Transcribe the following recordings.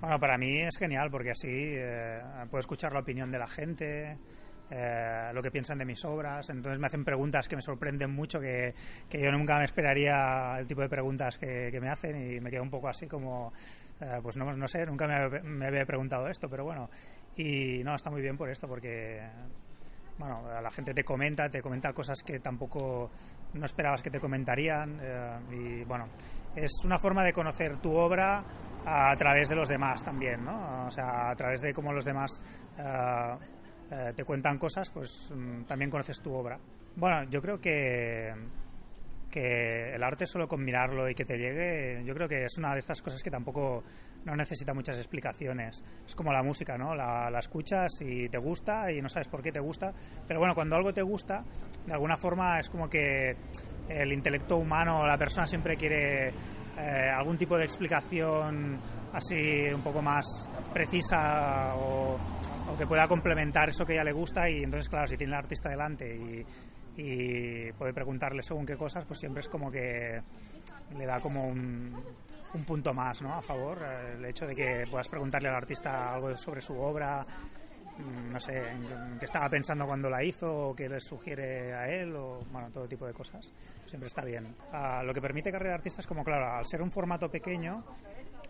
Bueno, para mí es genial porque así eh, puedo escuchar la opinión de la gente, eh, lo que piensan de mis obras. Entonces me hacen preguntas que me sorprenden mucho, que, que yo nunca me esperaría el tipo de preguntas que, que me hacen y me quedo un poco así como, eh, pues no, no sé, nunca me, me, había preguntado esto, pero bueno. Y no, está muy bien por esto, porque bueno, la gente te comenta, te comenta cosas que tampoco no esperabas que te comentarían eh, y bueno, es una forma de conocer tu obra a través de los demás también, ¿no? O sea, a través de cómo los demás eh, eh, te cuentan cosas, pues mm, también conoces tu obra. Bueno, yo creo que que el arte solo con mirarlo y que te llegue, yo creo que es una de estas cosas que tampoco no necesita muchas explicaciones. Es como la música, ¿no? La, escuchas y te gusta y no sabes por qué te gusta, pero bueno, cuando algo te gusta, de alguna forma es como que el intelecto humano, la persona siempre quiere eh, algún tipo de explicación así un poco más precisa o, o que pueda complementar eso que a ella le gusta y entonces claro, si tiene el artista delante y y puede preguntarle según qué cosas, pues siempre es como que le da como un, un punto más ¿no? a favor. El hecho de que puedas preguntarle al artista algo sobre su obra, mm, no sé, qué estaba pensando cuando la hizo, o qué le sugiere a él, o bueno, todo tipo de cosas. Siempre está bien. Uh, lo que permite Carrera de Artistas, como claro, al ser un formato pequeño,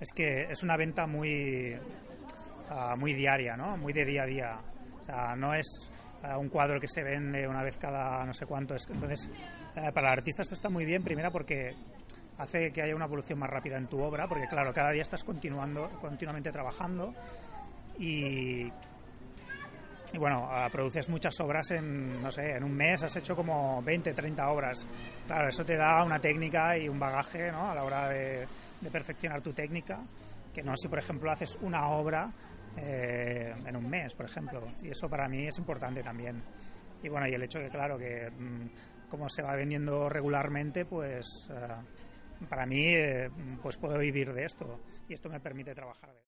es que es una venta muy, uh, muy diaria, ¿no? Muy de día a día. O sea, no es un cuadro que se vende una vez cada no sé cuánto. Entonces, eh, para el artista esto está muy bien, primera porque hace que haya una evolución más rápida en tu obra, porque claro, cada día estás continuando, continuamente trabajando y, y bueno, ah, produces muchas obras en, no sé, en un mes has hecho como 20, 30 obras. Claro, eso te da una técnica y un bagaje ¿no? a la hora de, de perfeccionar tu técnica, que no si por ejemplo haces una obra eh, en un mes, por ejemplo. Y eso para mí es importante también. Y bueno, y el hecho que, claro, que mm, como se va vendiendo regularmente, pues eh, para mí, eh, pues puedo vivir de esto y esto me permite trabajar